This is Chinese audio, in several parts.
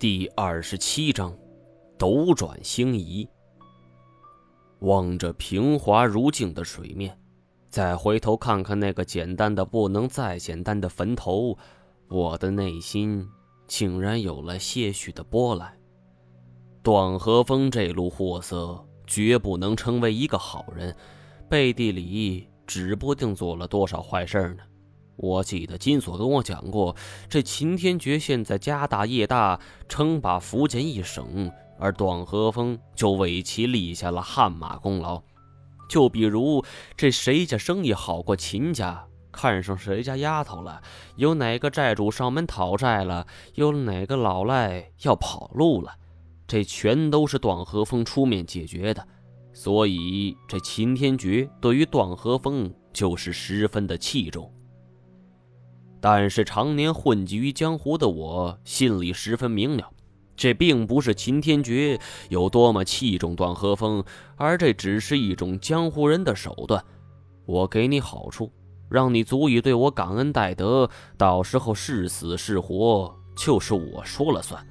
第二十七章，斗转星移。望着平滑如镜的水面，再回头看看那个简单的不能再简单的坟头，我的内心竟然有了些许的波澜。段和风这路货色，绝不能成为一个好人，背地里指不定做了多少坏事呢。我记得金锁跟我讲过，这秦天觉现在家大业大，称霸福建一省，而段和风就为其立下了汗马功劳。就比如这谁家生意好过秦家，看上谁家丫头了，有哪个债主上门讨债了，有哪个老赖要跑路了，这全都是段和风出面解决的。所以这秦天觉对于段和风就是十分的器重。但是常年混迹于江湖的我，心里十分明了，这并不是秦天觉有多么器重段和风，而这只是一种江湖人的手段。我给你好处，让你足以对我感恩戴德，到时候是死是活，就是我说了算。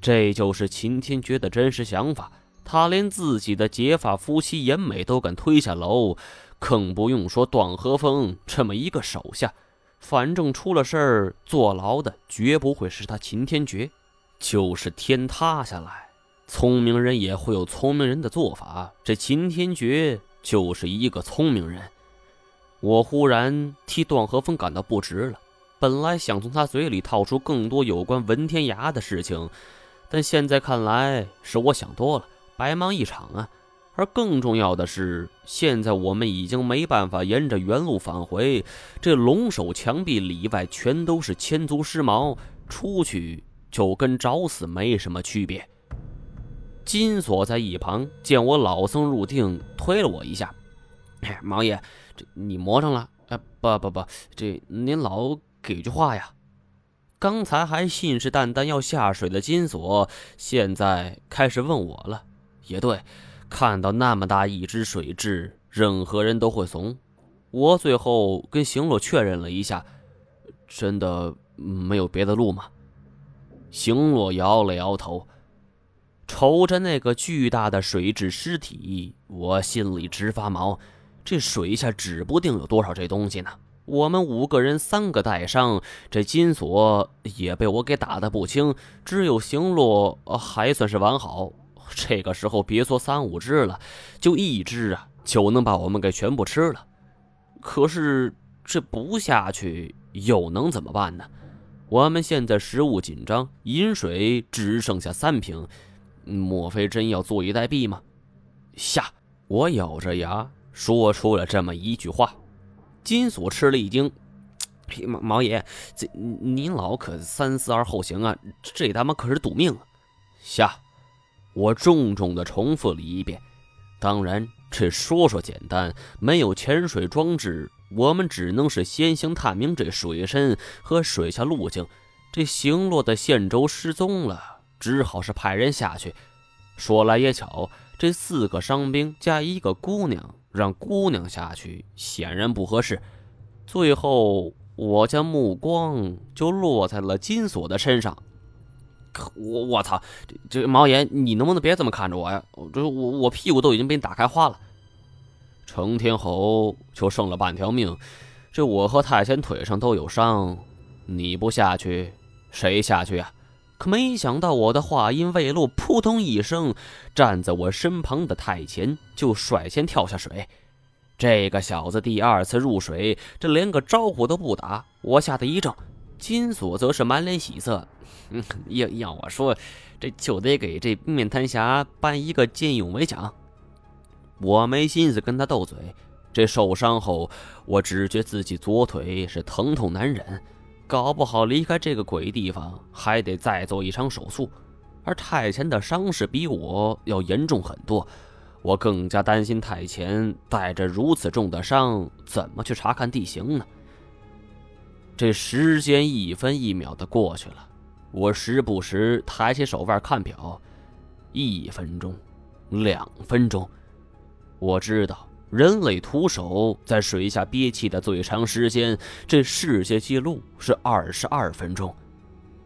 这就是秦天觉的真实想法。他连自己的结发夫妻严美都敢推下楼，更不用说段和风这么一个手下。反正出了事儿，坐牢的绝不会是他秦天觉。就是天塌下来，聪明人也会有聪明人的做法。这秦天觉就是一个聪明人。我忽然替段和风感到不值了。本来想从他嘴里套出更多有关文天涯的事情，但现在看来是我想多了，白忙一场啊。而更重要的是，现在我们已经没办法沿着原路返回，这龙首墙壁里外全都是千足尸毛，出去就跟找死没什么区别。金锁在一旁见我老僧入定，推了我一下：“哎，毛爷，这你魔上了？哎，不不不，这您老给句话呀！刚才还信誓旦旦要下水的金锁，现在开始问我了。也对。”看到那么大一只水蛭，任何人都会怂。我最后跟行洛确认了一下，真的没有别的路吗？行洛摇了摇头，瞅着那个巨大的水蛭尸体，我心里直发毛。这水下指不定有多少这东西呢。我们五个人三个带伤，这金锁也被我给打得不轻，只有行洛还算是完好。这个时候别说三五只了，就一只啊，就能把我们给全部吃了。可是这不下去又能怎么办呢？我们现在食物紧张，饮水只剩下三瓶，莫非真要坐以待毙吗？下！我咬着牙说出了这么一句话。金锁吃了一惊：“毛毛爷，这您老可三思而后行啊！这他妈可是赌命啊！”下。我重重的重复了一遍。当然，这说说简单，没有潜水装置，我们只能是先行探明这水深和水下路径。这行落的线轴失踪了，只好是派人下去。说来也巧，这四个伤兵加一个姑娘，让姑娘下去显然不合适。最后，我将目光就落在了金锁的身上。我我操，这这毛爷，你能不能别这么看着我呀？这我我屁股都已经被你打开花了。成天侯就剩了半条命，这我和太监腿上都有伤，你不下去，谁下去呀？可没想到我的话音未落，扑通一声，站在我身旁的太监就率先跳下水。这个小子第二次入水，这连个招呼都不打，我吓得一怔。金锁则是满脸喜色。嗯，要要我说，这就得给这面瘫侠颁一个见义勇为奖。我没心思跟他斗嘴。这受伤后，我只觉自己左腿是疼痛难忍，搞不好离开这个鬼地方还得再做一场手术。而太前的伤势比我要严重很多，我更加担心太前带着如此重的伤怎么去查看地形呢？这时间一分一秒的过去了。我时不时抬起手腕看表，一分钟，两分钟。我知道人类徒手在水下憋气的最长时间，这世界纪录是二十二分钟。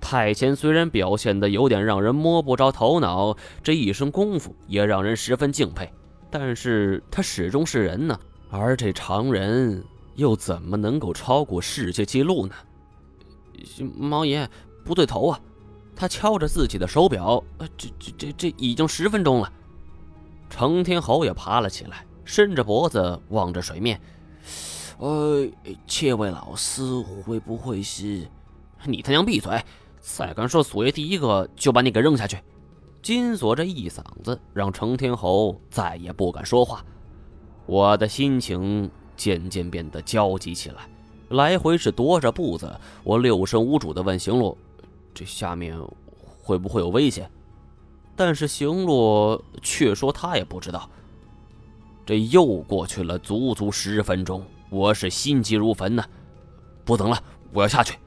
太前虽然表现的有点让人摸不着头脑，这一身功夫也让人十分敬佩，但是他始终是人呢，而这常人又怎么能够超过世界纪录呢？毛爷，不对头啊！他敲着自己的手表，这这这这已经十分钟了。程天侯也爬了起来，伸着脖子望着水面。呃，这位老师会不会是？你他娘闭嘴！再敢说锁爷第一个，就把你给扔下去！金锁这一嗓子，让程天侯再也不敢说话。我的心情渐渐变得焦急起来，来回是踱着步子。我六神无主的问行路：“这下面会不会有危险？”但是行路却说他也不知道。这又过去了足足十分钟，我是心急如焚呢！不等了，我要下去。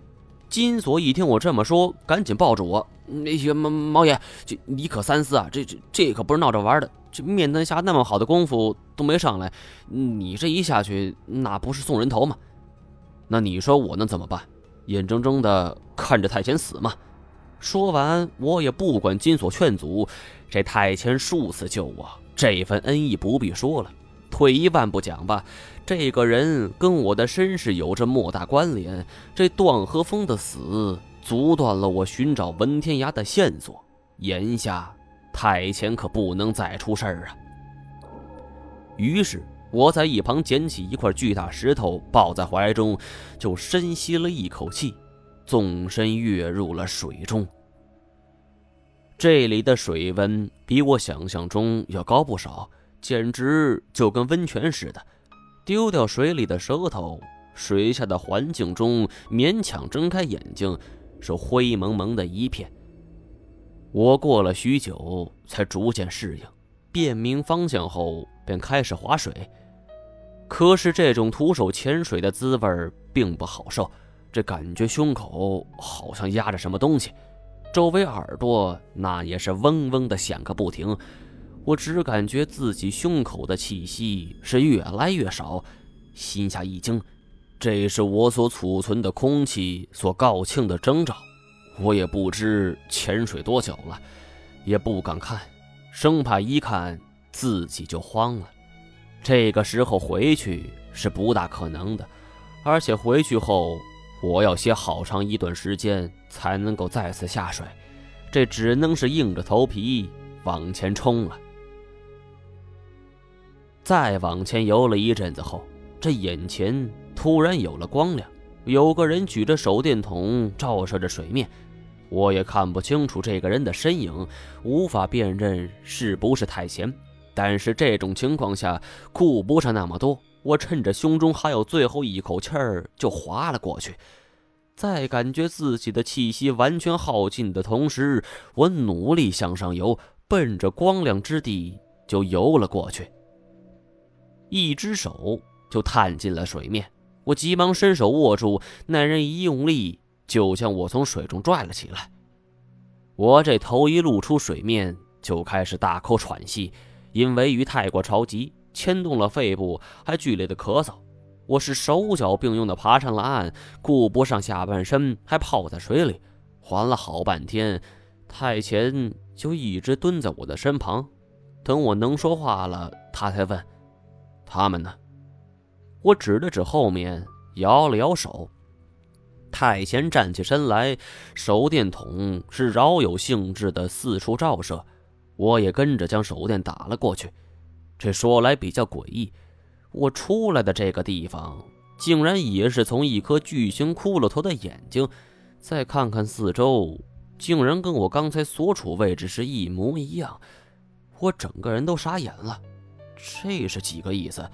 金锁一听我这么说，赶紧抱住我。那些毛毛爷，这你可三思啊！这这这可不是闹着玩的。这面灯下那么好的功夫都没上来，你这一下去，那不是送人头吗？那你说我能怎么办？眼睁睁的看着太前死吗？说完，我也不管金锁劝阻。这太前数次救我，这份恩义不必说了。退一万步讲吧。这个人跟我的身世有着莫大关联，这段和风的死阻断了我寻找文天涯的线索。眼下太前可不能再出事儿啊！于是我在一旁捡起一块巨大石头，抱在怀中，就深吸了一口气，纵身跃入了水中。这里的水温比我想象中要高不少，简直就跟温泉似的。丢掉水里的舌头，水下的环境中勉强睁开眼睛，是灰蒙蒙的一片。我过了许久才逐渐适应，辨明方向后便开始划水。可是这种徒手潜水的滋味并不好受，这感觉胸口好像压着什么东西，周围耳朵那也是嗡嗡的响个不停。我只感觉自己胸口的气息是越来越少，心下一惊，这是我所储存的空气所告罄的征兆。我也不知潜水多久了，也不敢看，生怕一看自己就慌了。这个时候回去是不大可能的，而且回去后我要歇好长一段时间才能够再次下水，这只能是硬着头皮往前冲了。再往前游了一阵子后，这眼前突然有了光亮，有个人举着手电筒照射着水面，我也看不清楚这个人的身影，无法辨认是不是太闲。但是这种情况下顾不上那么多，我趁着胸中还有最后一口气儿就划了过去。在感觉自己的气息完全耗尽的同时，我努力向上游，奔着光亮之地就游了过去。一只手就探进了水面，我急忙伸手握住，那人一用力就将我从水中拽了起来。我这头一露出水面，就开始大口喘息，因为鱼太过着急，牵动了肺部，还剧烈的咳嗽。我是手脚并用的爬上了岸，顾不上下半身还泡在水里，缓了好半天，太前就一直蹲在我的身旁，等我能说话了，他才问。他们呢？我指了指后面，摇了摇手。太前站起身来，手电筒是饶有兴致的四处照射，我也跟着将手电打了过去。这说来比较诡异，我出来的这个地方，竟然也是从一颗巨型骷髅头的眼睛。再看看四周，竟然跟我刚才所处位置是一模一样，我整个人都傻眼了。这是几个意思？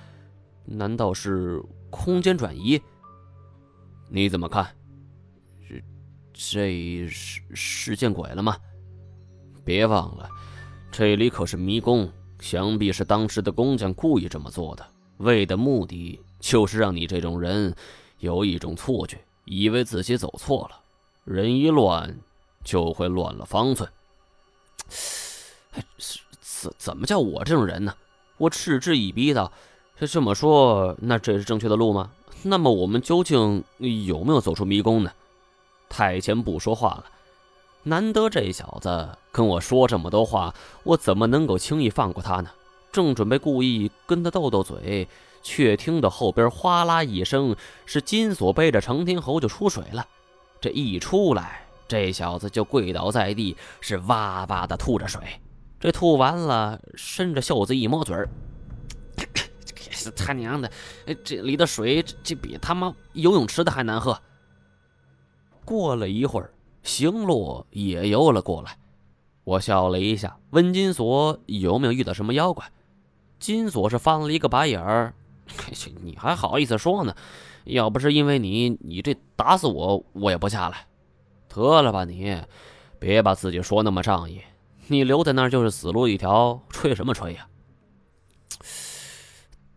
难道是空间转移？你怎么看？这这是是见鬼了吗？别忘了，这里可是迷宫，想必是当时的工匠故意这么做的，为的目的就是让你这种人有一种错觉，以为自己走错了。人一乱，就会乱了方寸。哎，怎怎么叫我这种人呢？我嗤之以鼻道：“这这么说，那这是正确的路吗？那么我们究竟有没有走出迷宫呢？”太监不说话了，难得这小子跟我说这么多话，我怎么能够轻易放过他呢？正准备故意跟他斗斗嘴，却听到后边哗啦一声，是金锁背着程天侯就出水了。这一出来，这小子就跪倒在地，是哇哇的吐着水。这吐完了，伸着袖子一摸嘴儿，他娘的，这里的水这比他妈游泳池的还难喝。过了一会儿。行洛也游了过来，我笑了一下，问金锁有没有遇到什么妖怪。金锁是翻了一个白眼儿：“你还好意思说呢？要不是因为你，你这打死我我也不下来。得了吧，你别把自己说那么仗义，你留在那儿就是死路一条，吹什么吹呀？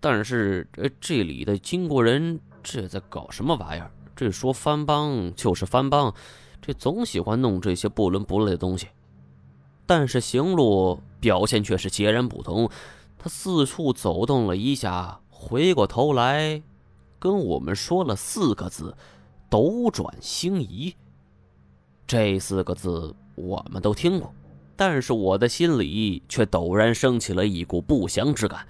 但是这这里的金国人这在搞什么玩意儿？这说藩帮就是藩帮。”这总喜欢弄这些不伦不类的东西，但是行路表现却是截然不同。他四处走动了一下，回过头来，跟我们说了四个字：“斗转星移。”这四个字我们都听过，但是我的心里却陡然升起了一股不祥之感。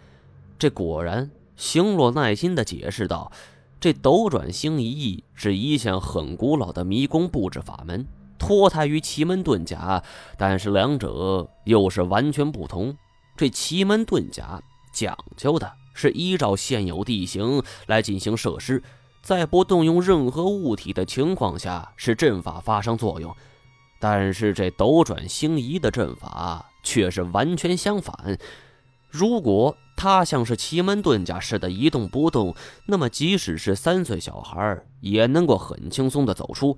这果然，星洛耐心地解释道。这斗转星移是一项很古老的迷宫布置法门，脱胎于奇门遁甲，但是两者又是完全不同。这奇门遁甲讲究的是依照现有地形来进行设施，在不动用任何物体的情况下，使阵法发生作用。但是这斗转星移的阵法却是完全相反。如果他像是奇门遁甲似的一动不动，那么即使是三岁小孩也能够很轻松的走出。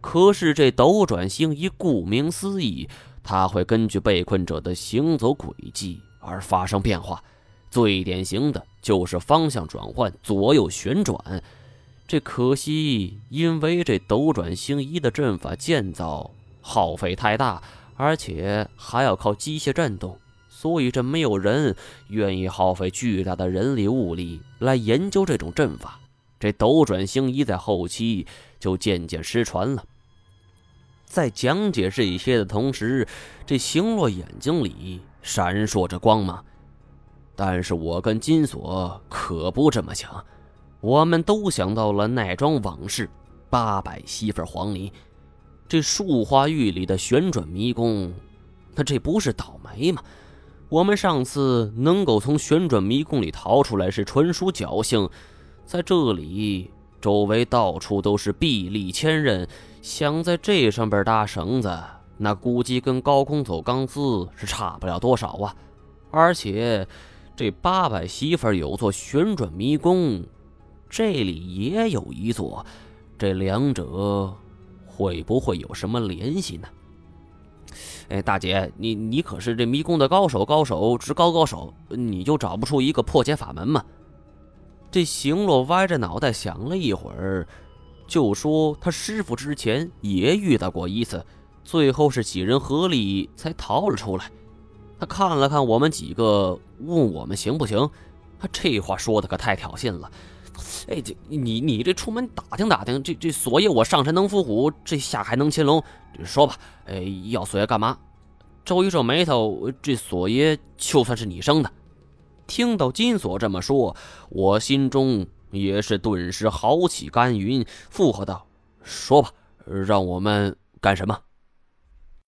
可是这斗转星移，顾名思义，它会根据被困者的行走轨迹而发生变化。最典型的就是方向转换、左右旋转。这可惜，因为这斗转星移的阵法建造耗费太大，而且还要靠机械震动。所以，这没有人愿意耗费巨大的人力物力来研究这种阵法。这斗转星移在后期就渐渐失传了。在讲解这些的同时，这星落眼睛里闪烁着光芒。但是我跟金锁可不这么想，我们都想到了那桩往事——八百媳妇黄泥。这树花玉里的旋转迷宫，那这不是倒霉吗？我们上次能够从旋转迷宫里逃出来，是纯属侥幸。在这里，周围到处都是壁立千仞，想在这上边搭绳子，那估计跟高空走钢丝是差不了多少啊！而且，这八百媳妇有座旋转迷宫，这里也有一座，这两者会不会有什么联系呢？哎，大姐，你你可是这迷宫的高手，高手之高高手，你就找不出一个破解法门吗？这行洛歪着脑袋想了一会儿，就说他师傅之前也遇到过一次，最后是几人合力才逃了出来。他看了看我们几个，问我们行不行？他这话说的可太挑衅了。哎，这你你这出门打听打听，这这索爷我上山能伏虎，这下海能擒龙，说吧，哎，要索爷干嘛？皱一皱眉头，这索爷就算是你生的。听到金锁这么说，我心中也是顿时豪气干云，附和道：“说吧，让我们干什么？”